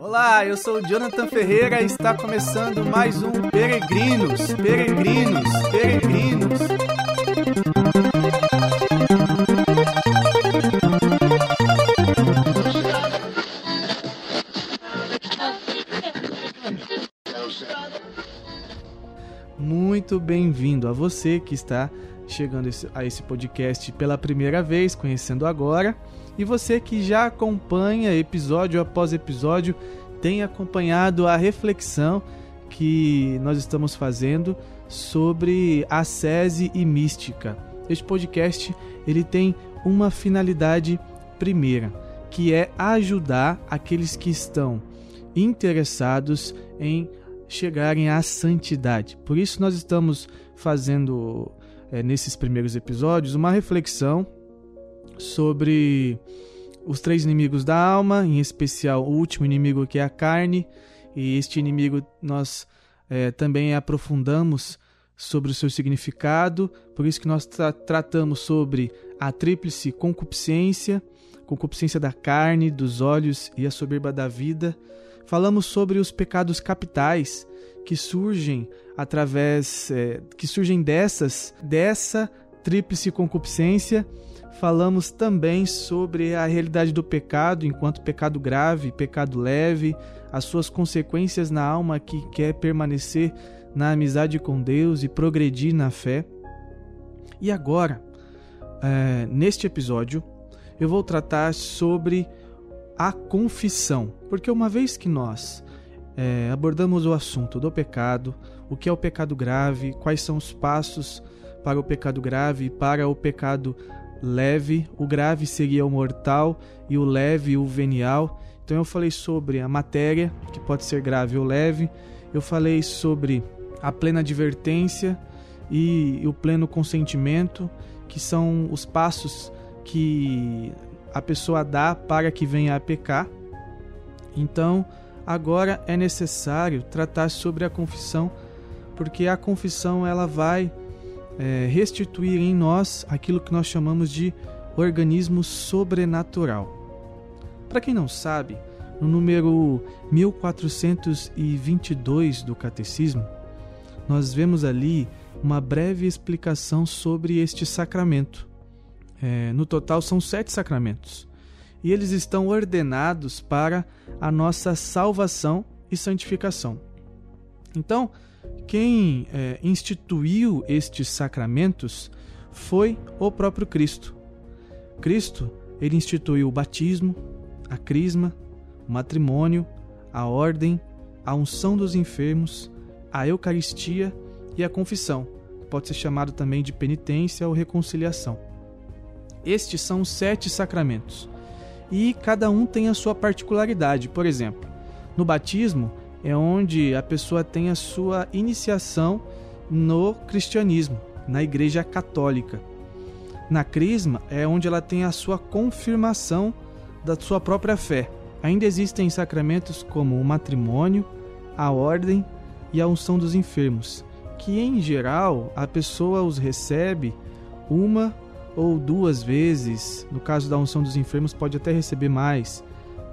Olá, eu sou o Jonathan Ferreira e está começando mais um Peregrinos, Peregrinos, Peregrinos. Muito bem-vindo a você que está chegando a esse podcast pela primeira vez, conhecendo agora, e você que já acompanha episódio após episódio, tem acompanhado a reflexão que nós estamos fazendo sobre a sese e mística. Este podcast ele tem uma finalidade primeira, que é ajudar aqueles que estão interessados em chegarem à santidade. Por isso nós estamos fazendo é, nesses primeiros episódios uma reflexão sobre os três inimigos da alma, em especial o último inimigo que é a carne, e este inimigo nós é, também aprofundamos sobre o seu significado, por isso que nós tra tratamos sobre a tríplice concupiscência, concupiscência da carne, dos olhos e a soberba da vida. Falamos sobre os pecados capitais que surgem através é, que surgem dessas dessa tríplice concupiscência. Falamos também sobre a realidade do pecado enquanto pecado grave, pecado leve, as suas consequências na alma que quer permanecer na amizade com Deus e progredir na fé. E agora, é, neste episódio, eu vou tratar sobre a confissão, porque uma vez que nós é, abordamos o assunto do pecado, o que é o pecado grave, quais são os passos para o pecado grave e para o pecado leve. O grave seria o mortal e o leve o venial. Então eu falei sobre a matéria, que pode ser grave ou leve. Eu falei sobre a plena advertência e o pleno consentimento, que são os passos que a pessoa dá para que venha a pecar. Então, agora é necessário tratar sobre a confissão, porque a confissão ela vai é, restituir em nós aquilo que nós chamamos de organismo sobrenatural. Para quem não sabe, no número 1422 do Catecismo, nós vemos ali uma breve explicação sobre este sacramento. É, no total, são sete sacramentos e eles estão ordenados para a nossa salvação e santificação. Então, quem é, instituiu estes sacramentos foi o próprio Cristo. Cristo, ele instituiu o batismo, a crisma, o matrimônio, a ordem, a unção dos enfermos, a eucaristia e a confissão. Pode ser chamado também de penitência ou reconciliação. Estes são os sete sacramentos e cada um tem a sua particularidade. Por exemplo, no batismo é onde a pessoa tem a sua iniciação no cristianismo, na Igreja Católica. Na Crisma é onde ela tem a sua confirmação da sua própria fé. Ainda existem sacramentos como o matrimônio, a ordem e a unção dos enfermos, que em geral a pessoa os recebe uma ou duas vezes. No caso da unção dos enfermos, pode até receber mais.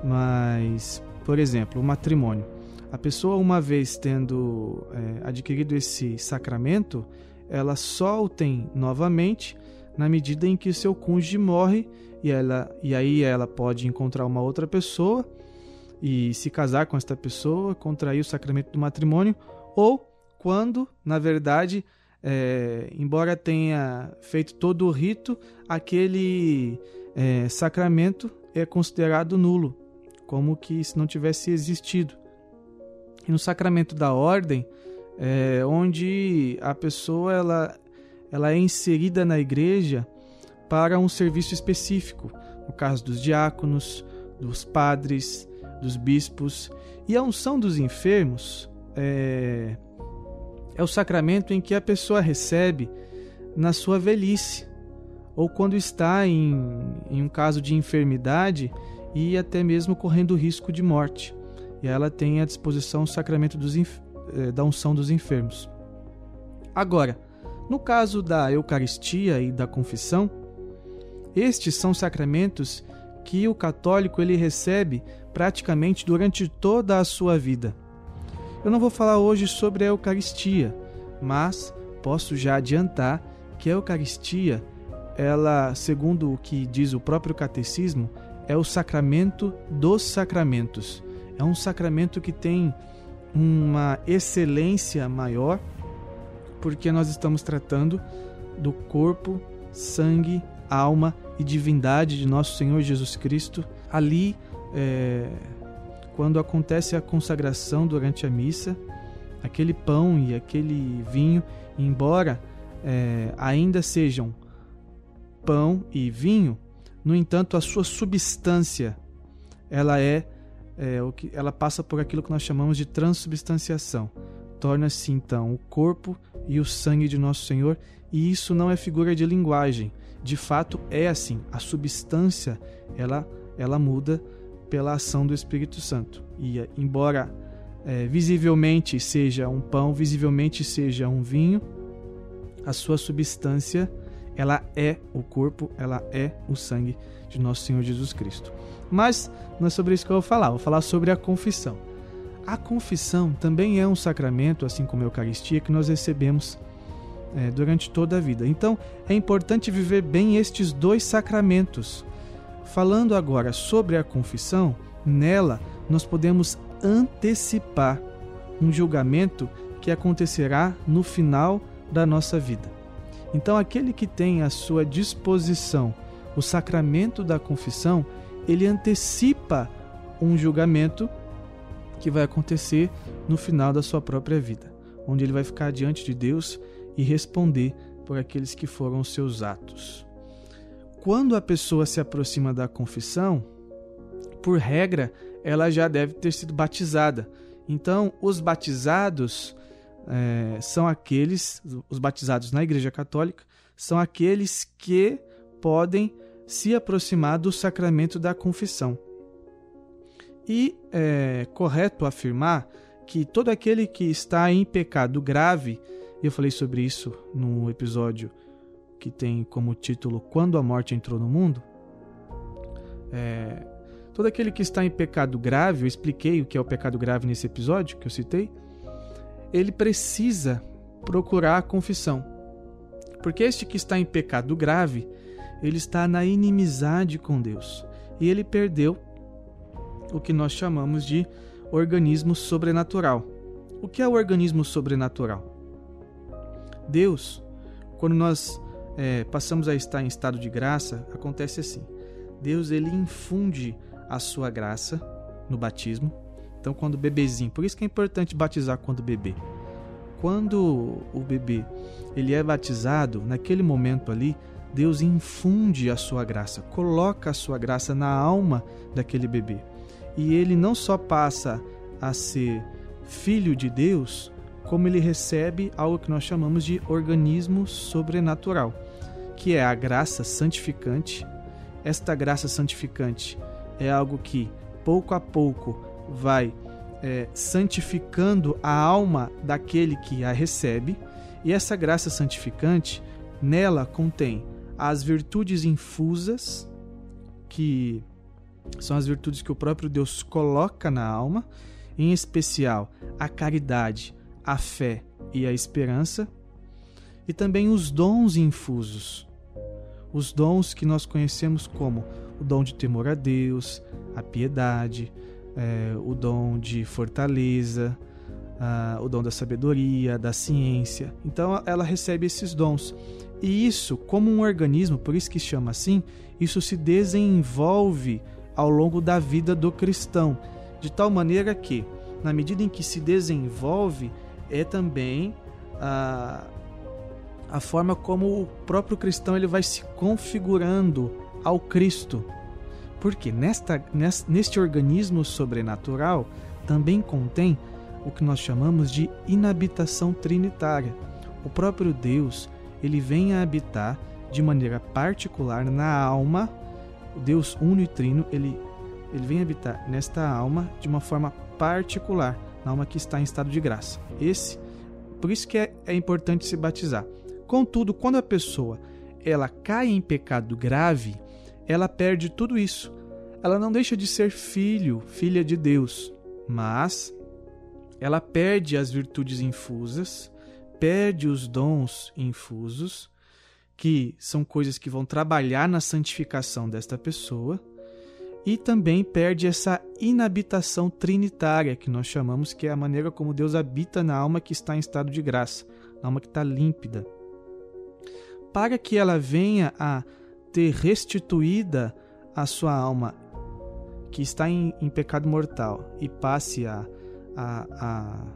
Mas, por exemplo, o matrimônio. A pessoa, uma vez tendo é, adquirido esse sacramento, ela só o tem novamente na medida em que seu cônjuge morre e, ela, e aí ela pode encontrar uma outra pessoa e se casar com esta pessoa, contrair o sacramento do matrimônio, ou quando, na verdade, é, embora tenha feito todo o rito, aquele é, sacramento é considerado nulo, como que se não tivesse existido. E no sacramento da ordem, é, onde a pessoa ela, ela é inserida na igreja para um serviço específico, no caso dos diáconos, dos padres, dos bispos, e a unção dos enfermos é, é o sacramento em que a pessoa recebe na sua velhice. Ou quando está em, em um caso de enfermidade e até mesmo correndo risco de morte. E ela tem à disposição o sacramento dos, eh, da unção dos enfermos. Agora, no caso da Eucaristia e da confissão, estes são sacramentos que o católico ele recebe praticamente durante toda a sua vida. Eu não vou falar hoje sobre a Eucaristia, mas posso já adiantar que a Eucaristia, ela, segundo o que diz o próprio catecismo, é o sacramento dos sacramentos. É um sacramento que tem uma excelência maior, porque nós estamos tratando do corpo, sangue, alma e divindade de nosso Senhor Jesus Cristo. Ali, é, quando acontece a consagração durante a missa, aquele pão e aquele vinho, embora é, ainda sejam pão e vinho, no entanto, a sua substância ela é, é o que ela passa por aquilo que nós chamamos de transubstanciação. Torna-se então o corpo e o sangue de nosso Senhor, e isso não é figura de linguagem. De fato é assim. A substância ela ela muda pela ação do Espírito Santo. E embora é, visivelmente seja um pão, visivelmente seja um vinho, a sua substância ela é o corpo, ela é o sangue de nosso Senhor Jesus Cristo. Mas não é sobre isso que eu vou falar, vou falar sobre a confissão. A confissão também é um sacramento, assim como a Eucaristia, que nós recebemos é, durante toda a vida. Então é importante viver bem estes dois sacramentos. Falando agora sobre a confissão, nela nós podemos antecipar um julgamento que acontecerá no final da nossa vida. Então, aquele que tem à sua disposição o sacramento da confissão, ele antecipa um julgamento que vai acontecer no final da sua própria vida, onde ele vai ficar diante de Deus e responder por aqueles que foram os seus atos. Quando a pessoa se aproxima da confissão, por regra, ela já deve ter sido batizada. Então, os batizados é, são aqueles, os batizados na Igreja Católica, são aqueles que podem se aproximar do sacramento da confissão. E é correto afirmar que todo aquele que está em pecado grave, eu falei sobre isso no episódio que tem como título Quando a Morte Entrou no Mundo. É, todo aquele que está em pecado grave, eu expliquei o que é o pecado grave nesse episódio que eu citei ele precisa procurar a confissão. Porque este que está em pecado grave, ele está na inimizade com Deus. E ele perdeu o que nós chamamos de organismo sobrenatural. O que é o organismo sobrenatural? Deus, quando nós é, passamos a estar em estado de graça, acontece assim: Deus ele infunde a sua graça no batismo, então, quando o bebezinho, por isso que é importante batizar quando bebê. Quando o bebê ele é batizado, naquele momento ali, Deus infunde a sua graça, coloca a sua graça na alma daquele bebê. E ele não só passa a ser filho de Deus, como ele recebe algo que nós chamamos de organismo sobrenatural, que é a graça santificante. Esta graça santificante é algo que pouco a pouco vai é, santificando a alma daquele que a recebe, e essa graça santificante, nela contém as virtudes infusas, que são as virtudes que o próprio Deus coloca na alma, em especial a caridade, a fé e a esperança, e também os dons infusos, os dons que nós conhecemos como o dom de temor a Deus, a piedade, é, o dom de fortaleza, o dom da sabedoria, da ciência. Então ela recebe esses dons. E isso, como um organismo, por isso que chama assim, isso se desenvolve ao longo da vida do cristão, de tal maneira que, na medida em que se desenvolve, é também a, a forma como o próprio cristão ele vai se configurando ao Cristo. Porque nesta, neste organismo sobrenatural também contém o que nós chamamos de inabitação trinitária. O próprio Deus, ele vem a habitar de maneira particular na alma, Deus uno e trino, ele, ele vem habitar nesta alma de uma forma particular, na alma que está em estado de graça. Esse, por isso que é, é importante se batizar. Contudo, quando a pessoa ela cai em pecado grave, ela perde tudo isso ela não deixa de ser filho, filha de Deus, mas ela perde as virtudes infusas, perde os dons infusos, que são coisas que vão trabalhar na santificação desta pessoa, e também perde essa inabitação trinitária que nós chamamos que é a maneira como Deus habita na alma que está em estado de graça, na alma que está límpida. Para que ela venha a ter restituída a sua alma que está em, em pecado mortal e passe a, a, a,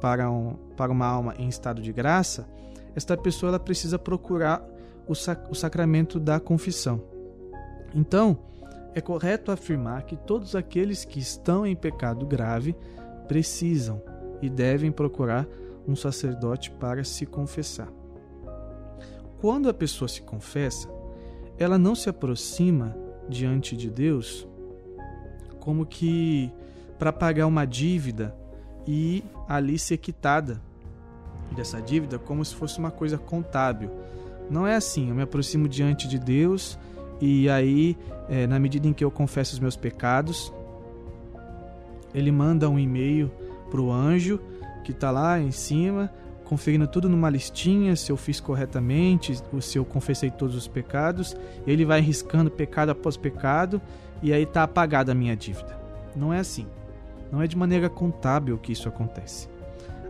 para, um, para uma alma em estado de graça, esta pessoa ela precisa procurar o, sac, o sacramento da confissão. Então, é correto afirmar que todos aqueles que estão em pecado grave precisam e devem procurar um sacerdote para se confessar. Quando a pessoa se confessa, ela não se aproxima diante de Deus como que para pagar uma dívida e ali ser quitada dessa dívida como se fosse uma coisa contábil. Não é assim, eu me aproximo diante de Deus e aí, é, na medida em que eu confesso os meus pecados, ele manda um e-mail para o anjo que está lá em cima, conferindo tudo numa listinha, se eu fiz corretamente, se eu confessei todos os pecados. Ele vai riscando pecado após pecado e aí está apagada a minha dívida. Não é assim. Não é de maneira contábil que isso acontece.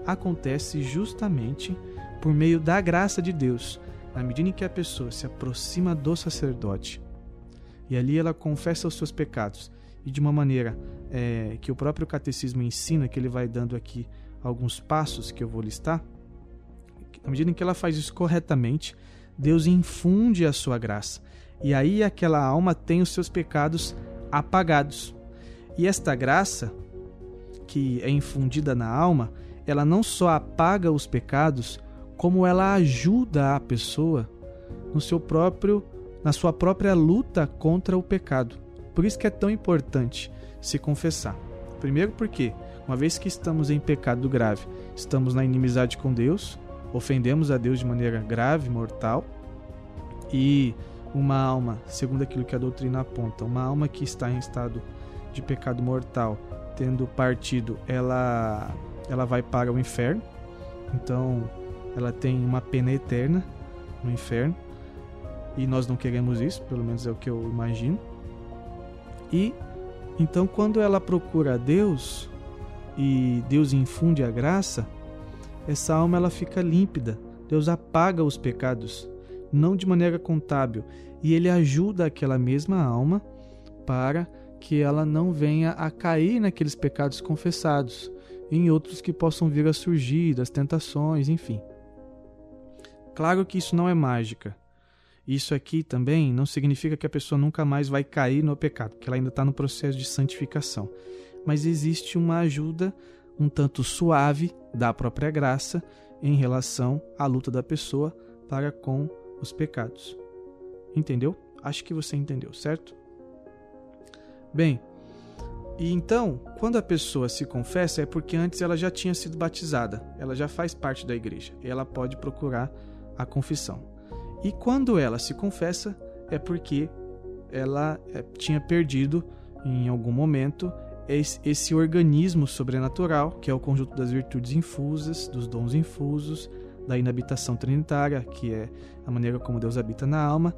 Acontece justamente por meio da graça de Deus, na medida em que a pessoa se aproxima do sacerdote e ali ela confessa os seus pecados e de uma maneira é, que o próprio catecismo ensina, que ele vai dando aqui alguns passos que eu vou listar. Na medida em que ela faz isso corretamente, Deus infunde a sua graça e aí aquela alma tem os seus pecados apagados. E esta graça, que é infundida na alma, ela não só apaga os pecados, como ela ajuda a pessoa no seu próprio na sua própria luta contra o pecado. Por isso que é tão importante se confessar. Primeiro porque, uma vez que estamos em pecado grave, estamos na inimizade com Deus, ofendemos a Deus de maneira grave, mortal, e uma alma, segundo aquilo que a doutrina aponta, uma alma que está em estado de pecado mortal, tendo partido, ela ela vai para o inferno. Então, ela tem uma pena eterna no inferno. E nós não queremos isso, pelo menos é o que eu imagino. E então, quando ela procura Deus e Deus infunde a graça, essa alma ela fica límpida. Deus apaga os pecados não de maneira contábil, e ele ajuda aquela mesma alma para que ela não venha a cair naqueles pecados confessados, em outros que possam vir a surgir, das tentações, enfim. Claro que isso não é mágica. Isso aqui também não significa que a pessoa nunca mais vai cair no pecado, porque ela ainda está no processo de santificação. Mas existe uma ajuda um tanto suave da própria graça em relação à luta da pessoa para com os pecados. Entendeu? Acho que você entendeu, certo? Bem, e então, quando a pessoa se confessa, é porque antes ela já tinha sido batizada, ela já faz parte da igreja, ela pode procurar a confissão. E quando ela se confessa, é porque ela é, tinha perdido em algum momento esse organismo sobrenatural, que é o conjunto das virtudes infusas, dos dons infusos, da inabitação trinitária, que é a maneira como Deus habita na alma,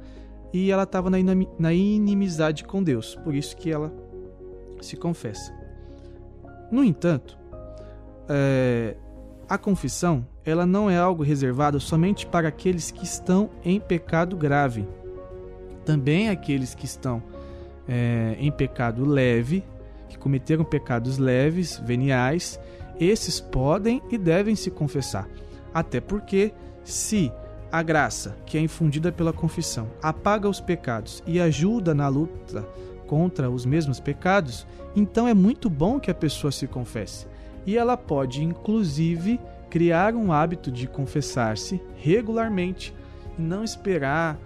e ela estava na inimizade com Deus, por isso que ela se confessa. No entanto, é, a confissão ela não é algo reservado somente para aqueles que estão em pecado grave. Também aqueles que estão é, em pecado leve, que cometeram pecados leves, veniais, esses podem e devem se confessar. Até porque, se a graça, que é infundida pela confissão, apaga os pecados e ajuda na luta contra os mesmos pecados, então é muito bom que a pessoa se confesse. E ela pode, inclusive, criar um hábito de confessar-se regularmente e não esperar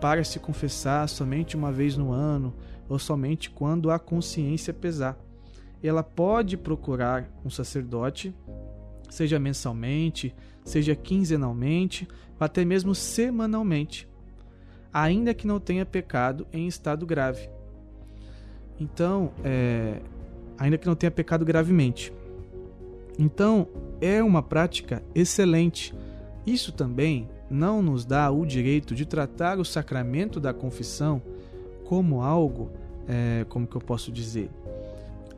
para se confessar somente uma vez no ano ou somente quando a consciência pesar. Ela pode procurar um sacerdote, seja mensalmente, seja quinzenalmente ou até mesmo semanalmente, ainda que não tenha pecado em estado grave. Então, é, ainda que não tenha pecado gravemente. Então, é uma prática excelente. Isso também não nos dá o direito de tratar o sacramento da confissão como algo, é, como que eu posso dizer,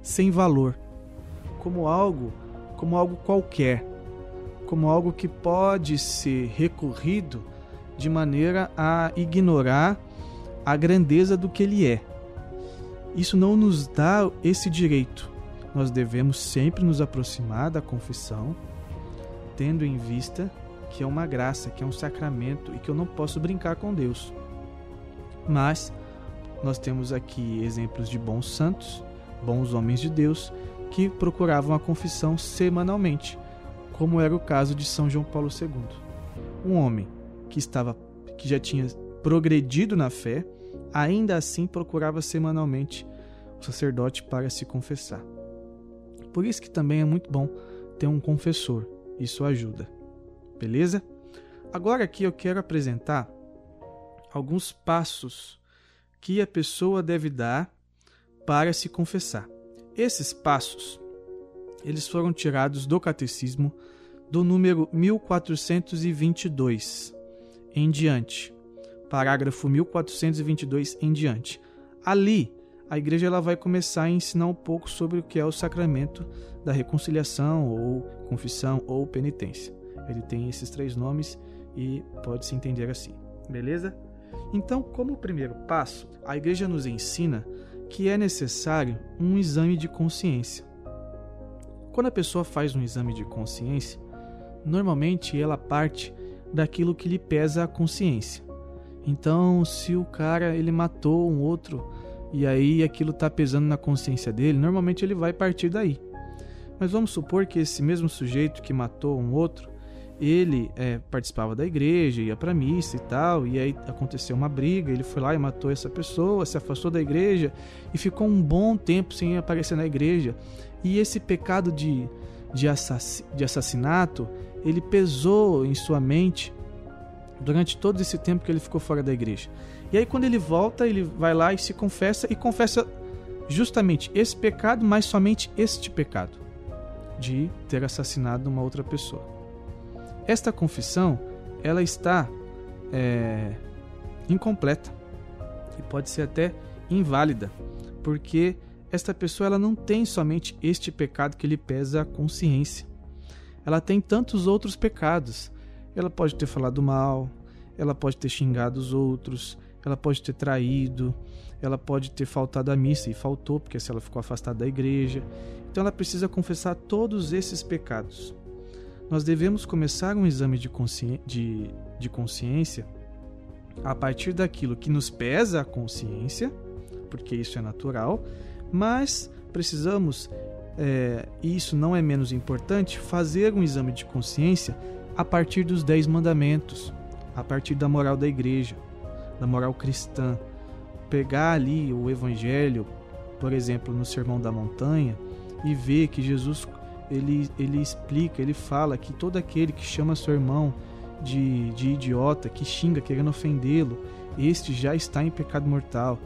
sem valor, como algo, como algo qualquer, como algo que pode ser recorrido de maneira a ignorar a grandeza do que ele é. Isso não nos dá esse direito. Nós devemos sempre nos aproximar da confissão, tendo em vista que é uma graça, que é um sacramento e que eu não posso brincar com Deus. Mas nós temos aqui exemplos de bons santos, bons homens de Deus, que procuravam a confissão semanalmente, como era o caso de São João Paulo II. Um homem que estava que já tinha progredido na fé, ainda assim procurava semanalmente o sacerdote para se confessar. Por isso que também é muito bom ter um confessor, isso ajuda. Beleza? Agora aqui eu quero apresentar alguns passos que a pessoa deve dar para se confessar. Esses passos, eles foram tirados do catecismo do número 1422 em diante, parágrafo 1422 em diante. Ali, a igreja ela vai começar a ensinar um pouco sobre o que é o sacramento da reconciliação ou confissão ou penitência. Ele tem esses três nomes e pode se entender assim. Beleza? Então, como primeiro passo, a igreja nos ensina que é necessário um exame de consciência. Quando a pessoa faz um exame de consciência, normalmente ela parte daquilo que lhe pesa a consciência. Então, se o cara ele matou um outro e aí aquilo está pesando na consciência dele, normalmente ele vai partir daí. Mas vamos supor que esse mesmo sujeito que matou um outro, ele é, participava da igreja, ia para missa e tal, e aí aconteceu uma briga, ele foi lá e matou essa pessoa, se afastou da igreja e ficou um bom tempo sem aparecer na igreja. E esse pecado de, de, assass, de assassinato, ele pesou em sua mente durante todo esse tempo que ele ficou fora da igreja. E aí quando ele volta, ele vai lá e se confessa e confessa justamente esse pecado, mas somente este pecado de ter assassinado uma outra pessoa. Esta confissão ela está é, incompleta e pode ser até inválida, porque esta pessoa ela não tem somente este pecado que lhe pesa a consciência. Ela tem tantos outros pecados. Ela pode ter falado mal, ela pode ter xingado os outros, ela pode ter traído, ela pode ter faltado à missa e faltou porque se ela ficou afastada da igreja. Então ela precisa confessar todos esses pecados nós devemos começar um exame de, consci... de, de consciência a partir daquilo que nos pesa a consciência, porque isso é natural, mas precisamos, é, e isso não é menos importante, fazer um exame de consciência a partir dos Dez Mandamentos, a partir da moral da igreja, da moral cristã. Pegar ali o Evangelho, por exemplo, no Sermão da Montanha, e ver que Jesus ele, ele explica, ele fala que todo aquele que chama seu irmão de, de idiota, que xinga querendo ofendê-lo, este já está em pecado mortal.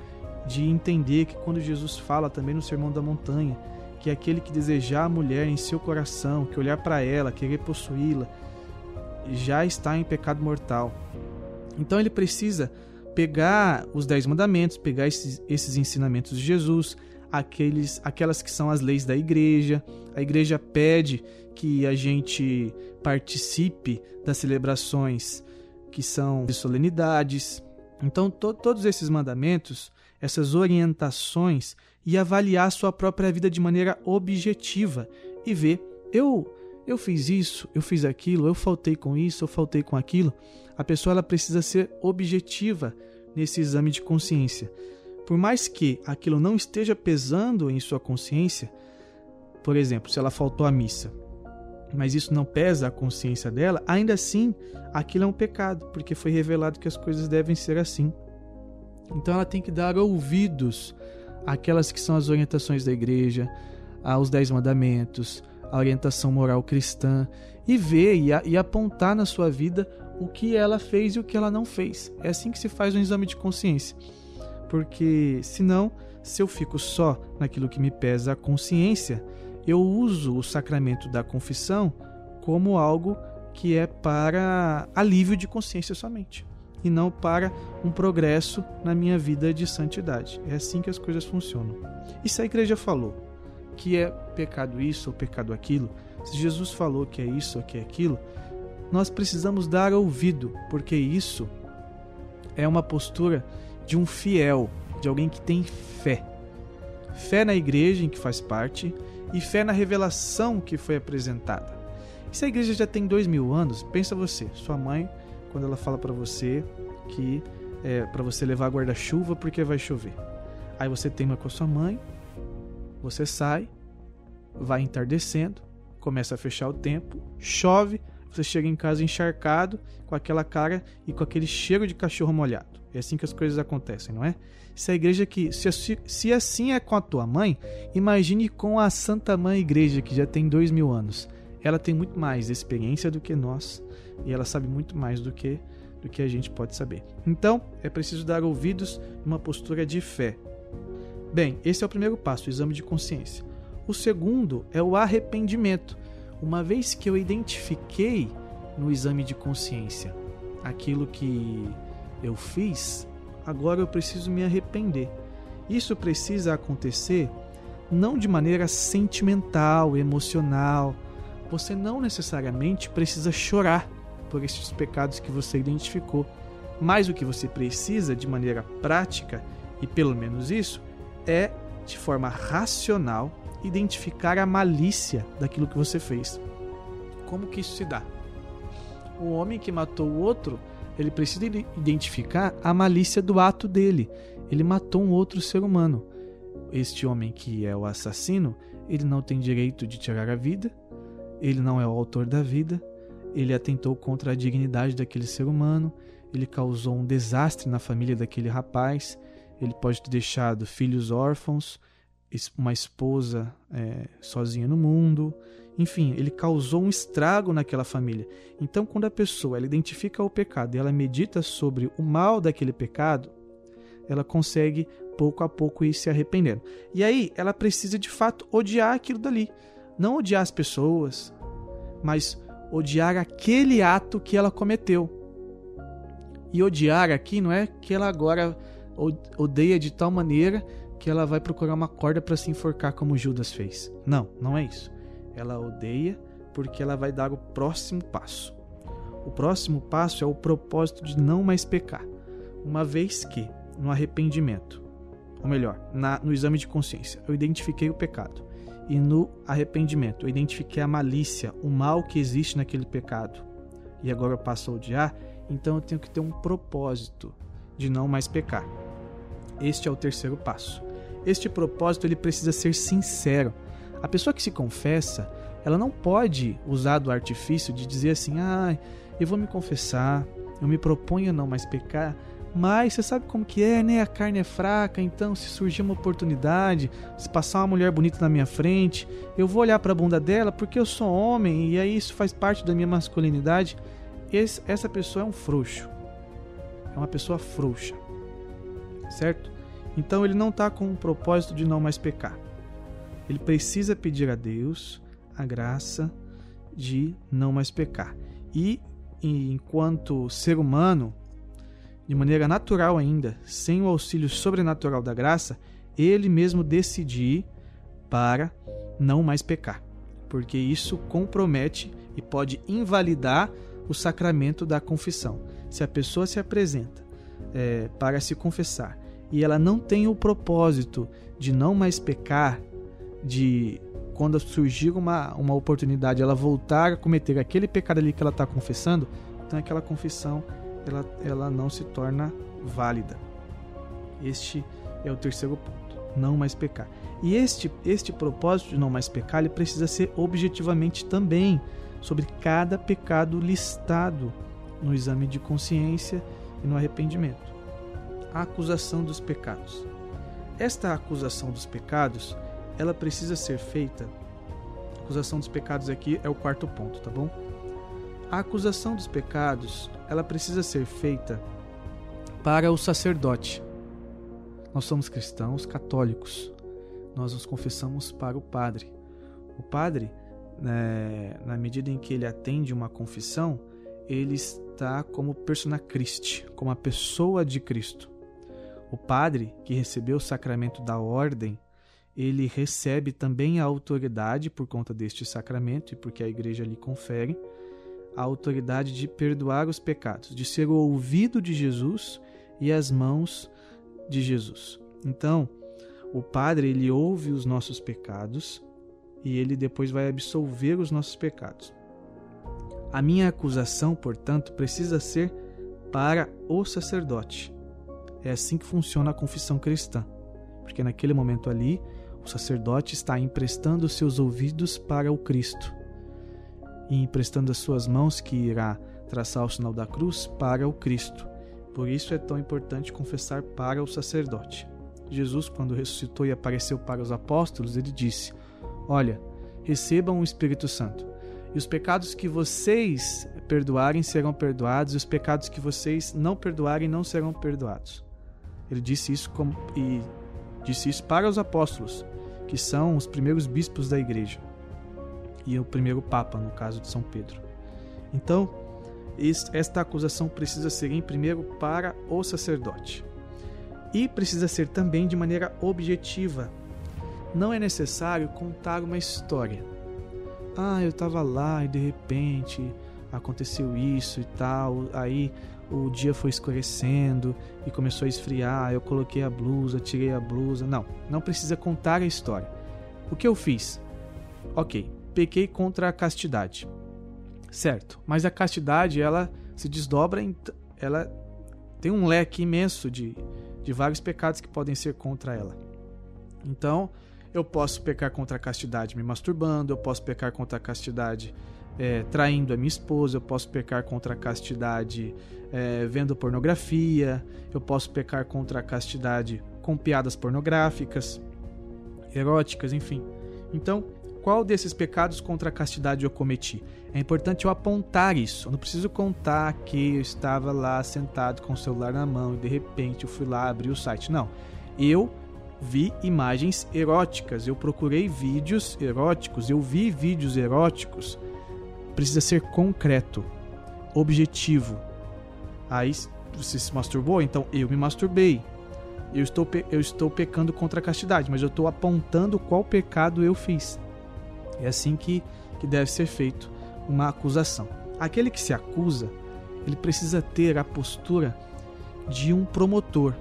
De entender que quando Jesus fala também no Sermão da Montanha, que aquele que desejar a mulher em seu coração, que olhar para ela, querer possuí-la, já está em pecado mortal. Então ele precisa pegar os dez mandamentos, pegar esses, esses ensinamentos de Jesus, aqueles, aquelas que são as leis da igreja. A igreja pede que a gente participe das celebrações que são de solenidades. Então, to todos esses mandamentos, essas orientações, e avaliar sua própria vida de maneira objetiva e ver, eu eu fiz isso, eu fiz aquilo, eu faltei com isso, eu faltei com aquilo. A pessoa ela precisa ser objetiva nesse exame de consciência. Por mais que aquilo não esteja pesando em sua consciência, por exemplo, se ela faltou à missa, mas isso não pesa a consciência dela, ainda assim aquilo é um pecado, porque foi revelado que as coisas devem ser assim. Então ela tem que dar ouvidos àquelas que são as orientações da igreja, aos Dez Mandamentos, a orientação moral cristã, e ver e, a, e apontar na sua vida o que ela fez e o que ela não fez. É assim que se faz um exame de consciência porque senão Se eu fico só naquilo que me pesa a consciência, eu uso o sacramento da confissão como algo que é para alívio de consciência somente e não para um progresso na minha vida de santidade. É assim que as coisas funcionam. E se a igreja falou que é pecado isso ou pecado aquilo, se Jesus falou que é isso ou que é aquilo, nós precisamos dar ouvido, porque isso é uma postura de um fiel, de alguém que tem fé. Fé na igreja em que faz parte e fé na revelação que foi apresentada. E se a igreja já tem dois mil anos, pensa você, sua mãe, quando ela fala para você que é para você levar guarda-chuva porque vai chover. Aí você teima com a sua mãe, você sai, vai entardecendo, começa a fechar o tempo, chove, você chega em casa encharcado, com aquela cara e com aquele cheiro de cachorro molhado. É assim que as coisas acontecem, não é? Se a igreja que. Se, se assim é com a tua mãe, imagine com a Santa Mãe Igreja, que já tem dois mil anos. Ela tem muito mais experiência do que nós e ela sabe muito mais do que, do que a gente pode saber. Então, é preciso dar ouvidos numa postura de fé. Bem, esse é o primeiro passo, o exame de consciência. O segundo é o arrependimento. Uma vez que eu identifiquei no exame de consciência aquilo que eu fiz, agora eu preciso me arrepender. Isso precisa acontecer não de maneira sentimental, emocional. Você não necessariamente precisa chorar por estes pecados que você identificou. Mas o que você precisa de maneira prática, e pelo menos isso, é de forma racional identificar a malícia daquilo que você fez. Como que isso se dá? O homem que matou o outro ele precisa identificar a malícia do ato dele. Ele matou um outro ser humano. Este homem que é o assassino, ele não tem direito de tirar a vida, ele não é o autor da vida, ele atentou contra a dignidade daquele ser humano, ele causou um desastre na família daquele rapaz, ele pode ter deixado filhos órfãos, uma esposa é, sozinha no mundo, enfim, ele causou um estrago naquela família. Então, quando a pessoa ela identifica o pecado e ela medita sobre o mal daquele pecado, ela consegue pouco a pouco ir se arrependendo. E aí, ela precisa de fato odiar aquilo dali. Não odiar as pessoas, mas odiar aquele ato que ela cometeu. E odiar aqui não é que ela agora odeia de tal maneira que ela vai procurar uma corda para se enforcar como Judas fez. Não, não é isso ela odeia porque ela vai dar o próximo passo. O próximo passo é o propósito de não mais pecar, uma vez que, no arrependimento, ou melhor, na, no exame de consciência, eu identifiquei o pecado, e no arrependimento eu identifiquei a malícia, o mal que existe naquele pecado, e agora eu passo a odiar, então eu tenho que ter um propósito de não mais pecar. Este é o terceiro passo. Este propósito ele precisa ser sincero a pessoa que se confessa, ela não pode usar do artifício de dizer assim: ah, eu vou me confessar, eu me proponho a não mais pecar, mas você sabe como que é, né? A carne é fraca, então se surgir uma oportunidade, se passar uma mulher bonita na minha frente, eu vou olhar para a bunda dela porque eu sou homem e aí isso faz parte da minha masculinidade. Esse, essa pessoa é um frouxo. É uma pessoa frouxa. Certo? Então ele não está com o propósito de não mais pecar ele precisa pedir a Deus a graça de não mais pecar. E enquanto ser humano, de maneira natural ainda, sem o auxílio sobrenatural da graça, ele mesmo decidir para não mais pecar, porque isso compromete e pode invalidar o sacramento da confissão. Se a pessoa se apresenta é, para se confessar e ela não tem o propósito de não mais pecar, de quando surgir uma, uma oportunidade, ela voltar a cometer aquele pecado ali que ela está confessando, então aquela confissão ela, ela não se torna válida. Este é o terceiro ponto, não mais pecar. E este, este propósito de não mais pecar, ele precisa ser objetivamente também sobre cada pecado listado no exame de consciência e no arrependimento. A acusação dos pecados. Esta acusação dos pecados ela precisa ser feita. A acusação dos pecados aqui é o quarto ponto, tá bom? A acusação dos pecados, ela precisa ser feita para o sacerdote. Nós somos cristãos católicos. Nós nos confessamos para o padre. O padre, né, na medida em que ele atende uma confissão, ele está como persona Christi, como a pessoa de Cristo. O padre que recebeu o sacramento da ordem, ele recebe também a autoridade por conta deste sacramento e porque a igreja lhe confere a autoridade de perdoar os pecados, de ser o ouvido de Jesus e as mãos de Jesus. Então, o Padre ele ouve os nossos pecados e ele depois vai absolver os nossos pecados. A minha acusação, portanto, precisa ser para o sacerdote. É assim que funciona a confissão cristã, porque naquele momento ali, o sacerdote está emprestando seus ouvidos para o Cristo e emprestando as suas mãos, que irá traçar o sinal da cruz, para o Cristo. Por isso é tão importante confessar para o sacerdote. Jesus, quando ressuscitou e apareceu para os apóstolos, ele disse: Olha, recebam o Espírito Santo. E os pecados que vocês perdoarem serão perdoados, e os pecados que vocês não perdoarem não serão perdoados. Ele disse isso como, e disse isso para os apóstolos, que são os primeiros bispos da igreja e o primeiro papa, no caso de São Pedro. Então, esta acusação precisa ser em primeiro para o sacerdote. E precisa ser também de maneira objetiva. Não é necessário contar uma história. Ah, eu estava lá e de repente aconteceu isso e tal, aí o dia foi escurecendo e começou a esfriar, eu coloquei a blusa, tirei a blusa. Não, não precisa contar a história. O que eu fiz? Ok, pequei contra a castidade. Certo, mas a castidade ela se desdobra, em, ela tem um leque imenso de, de vários pecados que podem ser contra ela. Então, eu posso pecar contra a castidade me masturbando, eu posso pecar contra a castidade é, traindo a minha esposa, eu posso pecar contra a castidade é, vendo pornografia, eu posso pecar contra a castidade com piadas pornográficas, eróticas, enfim. Então, qual desses pecados contra a castidade eu cometi? É importante eu apontar isso. Eu não preciso contar que eu estava lá sentado com o celular na mão e de repente eu fui lá abrir o site. Não. Eu vi imagens eróticas, eu procurei vídeos eróticos, eu vi vídeos eróticos. Precisa ser concreto, objetivo. Aí você se masturbou, então eu me masturbei. Eu estou, eu estou pecando contra a castidade, mas eu estou apontando qual pecado eu fiz. É assim que, que deve ser feito uma acusação. Aquele que se acusa, ele precisa ter a postura de um promotor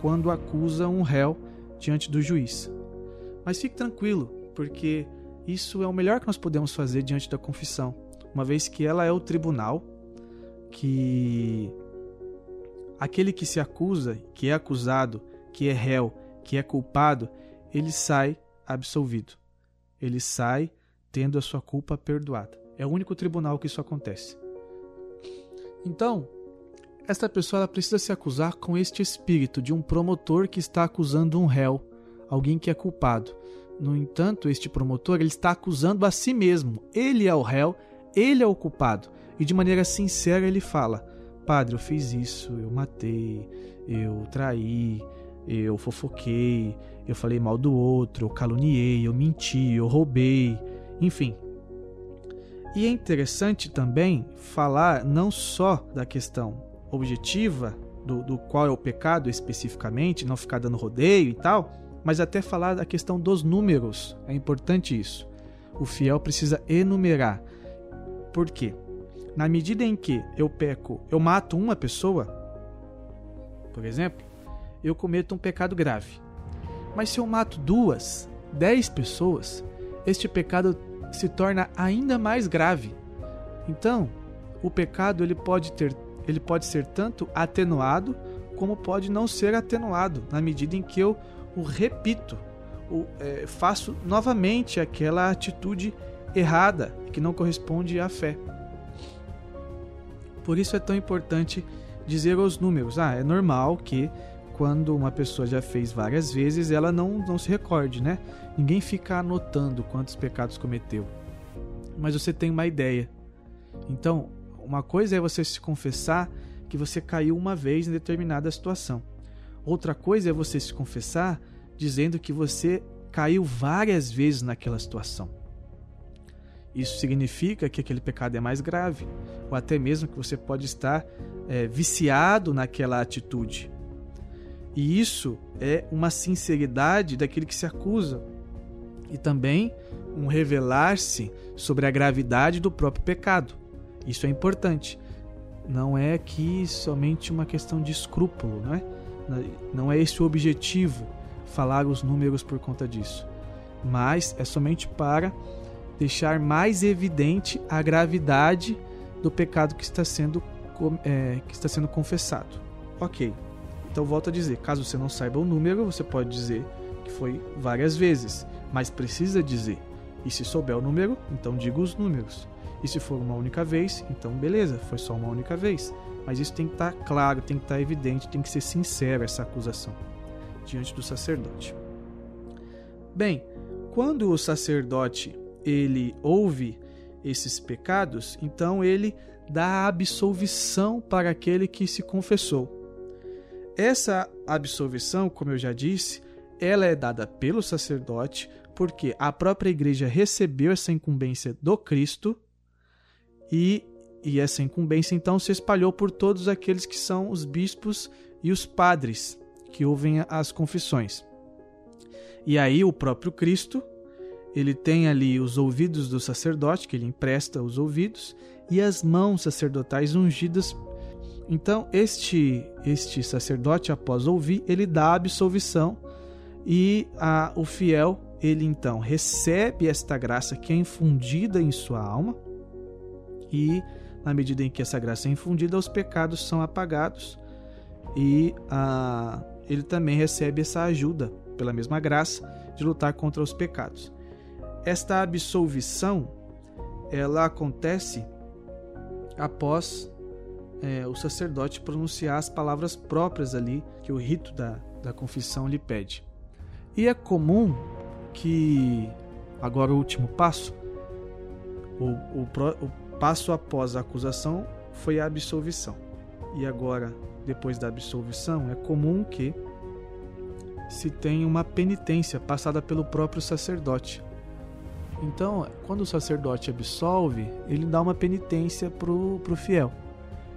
quando acusa um réu diante do juiz. Mas fique tranquilo, porque isso é o melhor que nós podemos fazer diante da confissão, uma vez que ela é o tribunal que aquele que se acusa, que é acusado, que é réu, que é culpado, ele sai absolvido ele sai tendo a sua culpa perdoada. É o único tribunal que isso acontece. Então, esta pessoa precisa se acusar com este espírito de um promotor que está acusando um réu, alguém que é culpado. No entanto, este promotor ele está acusando a si mesmo. Ele é o réu, ele é o culpado. E de maneira sincera ele fala: Padre, eu fiz isso, eu matei, eu traí, eu fofoquei, eu falei mal do outro, eu caluniei, eu menti, eu roubei, enfim. E é interessante também falar não só da questão objetiva, do, do qual é o pecado especificamente, não ficar dando rodeio e tal, mas até falar da questão dos números. É importante isso. O fiel precisa enumerar. Por quê? Na medida em que eu peco, eu mato uma pessoa, por exemplo, eu cometo um pecado grave. Mas se eu mato duas, dez pessoas, este pecado se torna ainda mais grave. Então, o pecado ele pode ter, ele pode ser tanto atenuado como pode não ser atenuado na medida em que eu o repito, o, é, faço novamente aquela atitude errada que não corresponde à fé. Por isso é tão importante dizer os números. Ah, é normal que quando uma pessoa já fez várias vezes, ela não, não se recorde, né? Ninguém fica anotando quantos pecados cometeu. Mas você tem uma ideia. Então, uma coisa é você se confessar que você caiu uma vez em determinada situação. Outra coisa é você se confessar dizendo que você caiu várias vezes naquela situação. Isso significa que aquele pecado é mais grave, ou até mesmo que você pode estar é, viciado naquela atitude. E isso é uma sinceridade daquele que se acusa, e também um revelar-se sobre a gravidade do próprio pecado. Isso é importante. Não é aqui somente uma questão de escrúpulo, não é? Não é esse o objetivo, falar os números por conta disso. Mas é somente para deixar mais evidente a gravidade do pecado que está sendo, é, que está sendo confessado. Ok. Então volto a dizer, caso você não saiba o número, você pode dizer que foi várias vezes, mas precisa dizer. E se souber o número, então diga os números. E se for uma única vez, então beleza, foi só uma única vez. Mas isso tem que estar claro, tem que estar evidente, tem que ser sincero essa acusação diante do sacerdote. Bem, quando o sacerdote ele ouve esses pecados, então ele dá absolvição para aquele que se confessou. Essa absolvição, como eu já disse, ela é dada pelo sacerdote, porque a própria igreja recebeu essa incumbência do Cristo e, e essa incumbência então se espalhou por todos aqueles que são os bispos e os padres que ouvem as confissões. E aí o próprio Cristo ele tem ali os ouvidos do sacerdote, que ele empresta os ouvidos, e as mãos sacerdotais ungidas. Então, este este sacerdote, após ouvir, ele dá a absolvição e a, o fiel, ele então recebe esta graça que é infundida em sua alma, e na medida em que essa graça é infundida, os pecados são apagados e a, ele também recebe essa ajuda, pela mesma graça, de lutar contra os pecados. Esta absolvição ela acontece após é, o sacerdote pronunciar as palavras próprias ali que o rito da, da confissão lhe pede. E é comum que, agora o último passo, o, o, o passo após a acusação foi a absolvição. E agora, depois da absolvição, é comum que se tenha uma penitência passada pelo próprio sacerdote. Então, quando o sacerdote absolve, ele dá uma penitência para o fiel.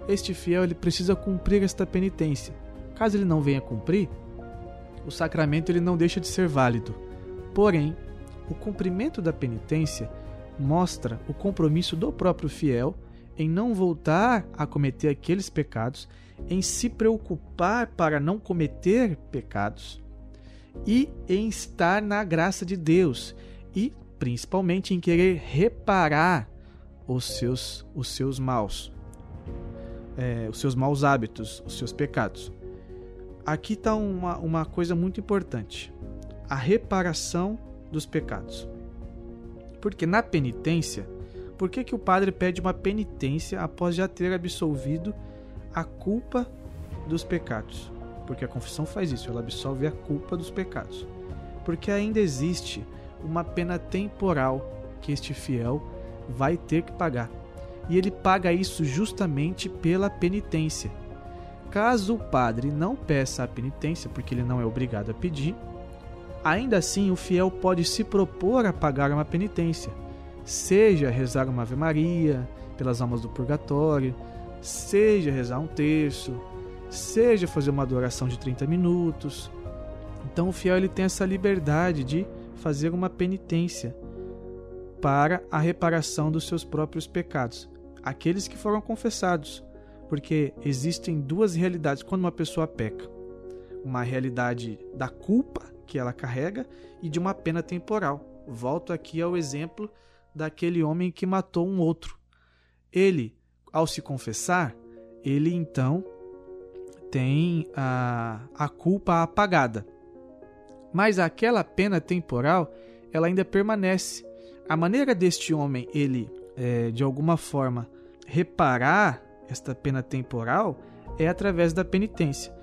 Este fiel ele precisa cumprir esta penitência. Caso ele não venha cumprir, o sacramento ele não deixa de ser válido. Porém, o cumprimento da penitência mostra o compromisso do próprio fiel em não voltar a cometer aqueles pecados, em se preocupar para não cometer pecados e em estar na graça de Deus e principalmente em querer reparar os seus, os seus maus, é, os seus maus hábitos, os seus pecados. Aqui está uma, uma coisa muito importante: a reparação dos pecados. Porque na penitência, por que, que o padre pede uma penitência após já ter absolvido a culpa dos pecados? Porque a confissão faz isso, ela absolve a culpa dos pecados. Porque ainda existe uma pena temporal que este fiel vai ter que pagar. E ele paga isso justamente pela penitência. Caso o padre não peça a penitência, porque ele não é obrigado a pedir, ainda assim o fiel pode se propor a pagar uma penitência, seja rezar uma Ave Maria pelas almas do purgatório, seja rezar um terço, seja fazer uma adoração de 30 minutos. Então o fiel ele tem essa liberdade de fazer uma penitência para a reparação dos seus próprios pecados, aqueles que foram confessados, porque existem duas realidades quando uma pessoa peca: uma realidade da culpa que ela carrega e de uma pena temporal. Volto aqui ao exemplo daquele homem que matou um outro. Ele, ao se confessar, ele então tem a, a culpa apagada mas aquela pena temporal ela ainda permanece. A maneira deste homem ele é, de alguma forma reparar esta pena temporal é através da penitência.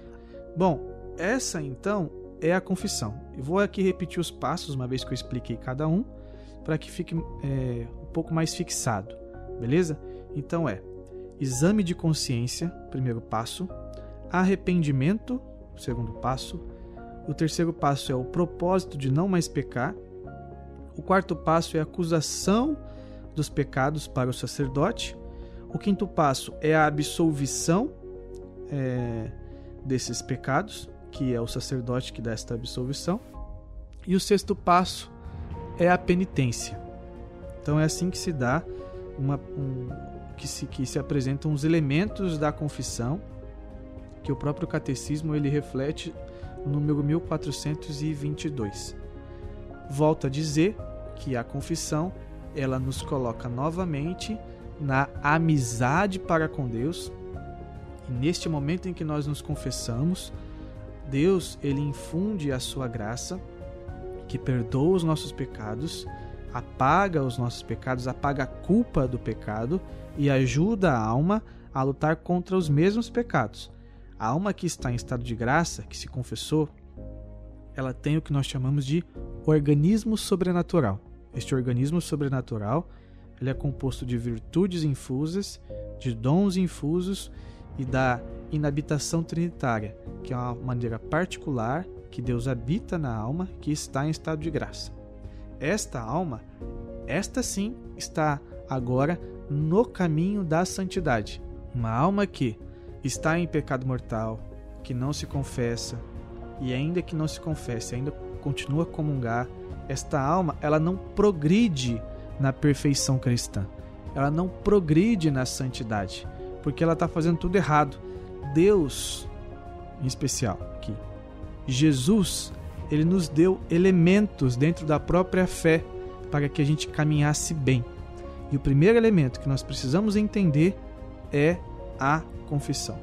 Bom, essa então é a confissão. Eu vou aqui repetir os passos uma vez que eu expliquei cada um para que fique é, um pouco mais fixado, beleza? Então é exame de consciência, primeiro passo, arrependimento, segundo passo. O terceiro passo é o propósito de não mais pecar. O quarto passo é a acusação dos pecados para o sacerdote. O quinto passo é a absolvição é, desses pecados, que é o sacerdote que dá esta absolvição. E o sexto passo é a penitência. Então é assim que se dá uma, um, que se, que se apresentam os elementos da confissão que o próprio catecismo ele reflete no número 1422. Volto a dizer que a confissão ela nos coloca novamente na amizade para com Deus. E neste momento em que nós nos confessamos, Deus ele infunde a sua graça, que perdoa os nossos pecados, apaga os nossos pecados, apaga a culpa do pecado e ajuda a alma a lutar contra os mesmos pecados. A alma que está em estado de graça, que se confessou, ela tem o que nós chamamos de organismo sobrenatural. Este organismo sobrenatural ele é composto de virtudes infusas, de dons infusos e da inabitação trinitária, que é uma maneira particular que Deus habita na alma que está em estado de graça. Esta alma, esta sim, está agora no caminho da santidade. Uma alma que está em pecado mortal, que não se confessa, e ainda que não se confesse, ainda continua a comungar, esta alma, ela não progride na perfeição cristã. Ela não progride na santidade, porque ela está fazendo tudo errado. Deus, em especial aqui, Jesus, ele nos deu elementos dentro da própria fé para que a gente caminhasse bem. E o primeiro elemento que nós precisamos entender é a confissão.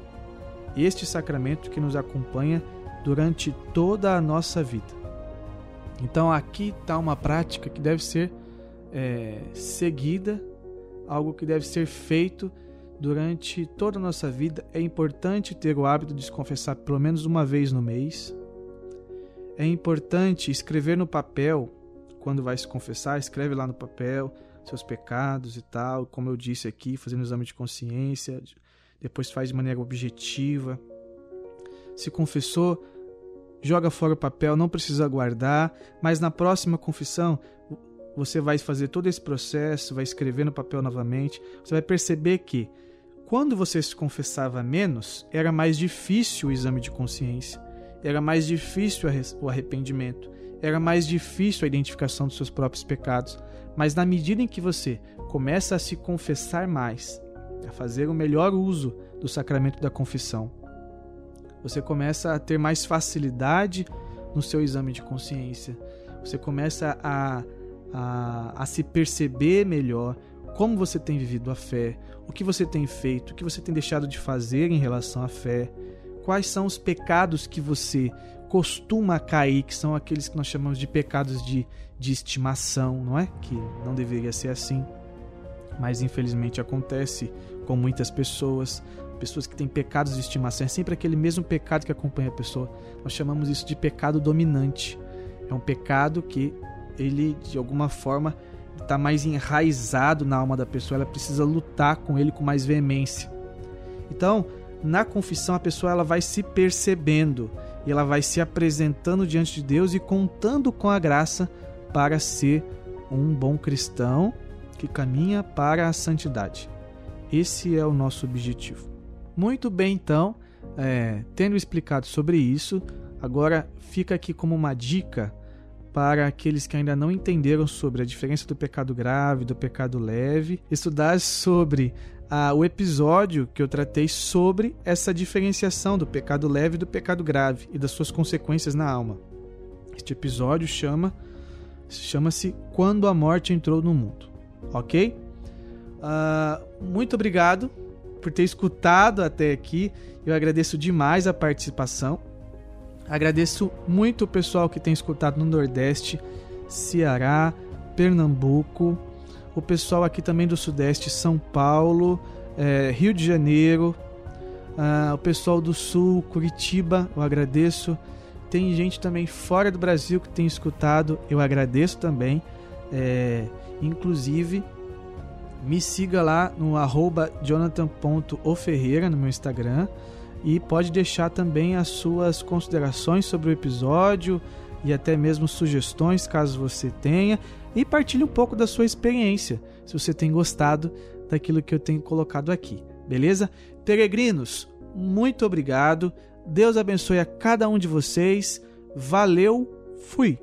Este sacramento que nos acompanha durante toda a nossa vida. Então aqui está uma prática que deve ser é, seguida, algo que deve ser feito durante toda a nossa vida. É importante ter o hábito de se confessar pelo menos uma vez no mês. É importante escrever no papel, quando vai se confessar, escreve lá no papel seus pecados e tal, como eu disse aqui, fazendo exame de consciência, depois faz de maneira objetiva. Se confessou, joga fora o papel, não precisa guardar, mas na próxima confissão você vai fazer todo esse processo, vai escrever no papel novamente, você vai perceber que quando você se confessava menos, era mais difícil o exame de consciência, era mais difícil o arrependimento, era mais difícil a identificação dos seus próprios pecados. Mas na medida em que você começa a se confessar mais, a fazer o melhor uso do sacramento da confissão. Você começa a ter mais facilidade no seu exame de consciência. Você começa a, a, a se perceber melhor como você tem vivido a fé, o que você tem feito, o que você tem deixado de fazer em relação à fé, quais são os pecados que você costuma cair, que são aqueles que nós chamamos de pecados de, de estimação, não é? Que não deveria ser assim, mas infelizmente acontece com muitas pessoas, pessoas que têm pecados de estimação. É sempre aquele mesmo pecado que acompanha a pessoa. Nós chamamos isso de pecado dominante. É um pecado que ele, de alguma forma, está mais enraizado na alma da pessoa. Ela precisa lutar com ele com mais veemência. Então, na confissão, a pessoa ela vai se percebendo e ela vai se apresentando diante de Deus e contando com a graça para ser um bom cristão que caminha para a santidade. Esse é o nosso objetivo. Muito bem, então, é, tendo explicado sobre isso, agora fica aqui como uma dica para aqueles que ainda não entenderam sobre a diferença do pecado grave do pecado leve, estudar sobre ah, o episódio que eu tratei sobre essa diferenciação do pecado leve e do pecado grave e das suas consequências na alma. Este episódio chama chama-se Quando a Morte Entrou no Mundo, ok? Uh, muito obrigado por ter escutado até aqui. Eu agradeço demais a participação. Agradeço muito o pessoal que tem escutado no Nordeste, Ceará, Pernambuco, o pessoal aqui também do Sudeste, São Paulo, é, Rio de Janeiro, uh, o pessoal do Sul, Curitiba, eu agradeço. Tem gente também fora do Brasil que tem escutado, eu agradeço também. É, inclusive, me siga lá no arroba jonathan.oferreira no meu Instagram e pode deixar também as suas considerações sobre o episódio e até mesmo sugestões, caso você tenha, e partilhe um pouco da sua experiência, se você tem gostado daquilo que eu tenho colocado aqui, beleza? Peregrinos, muito obrigado. Deus abençoe a cada um de vocês. Valeu, fui.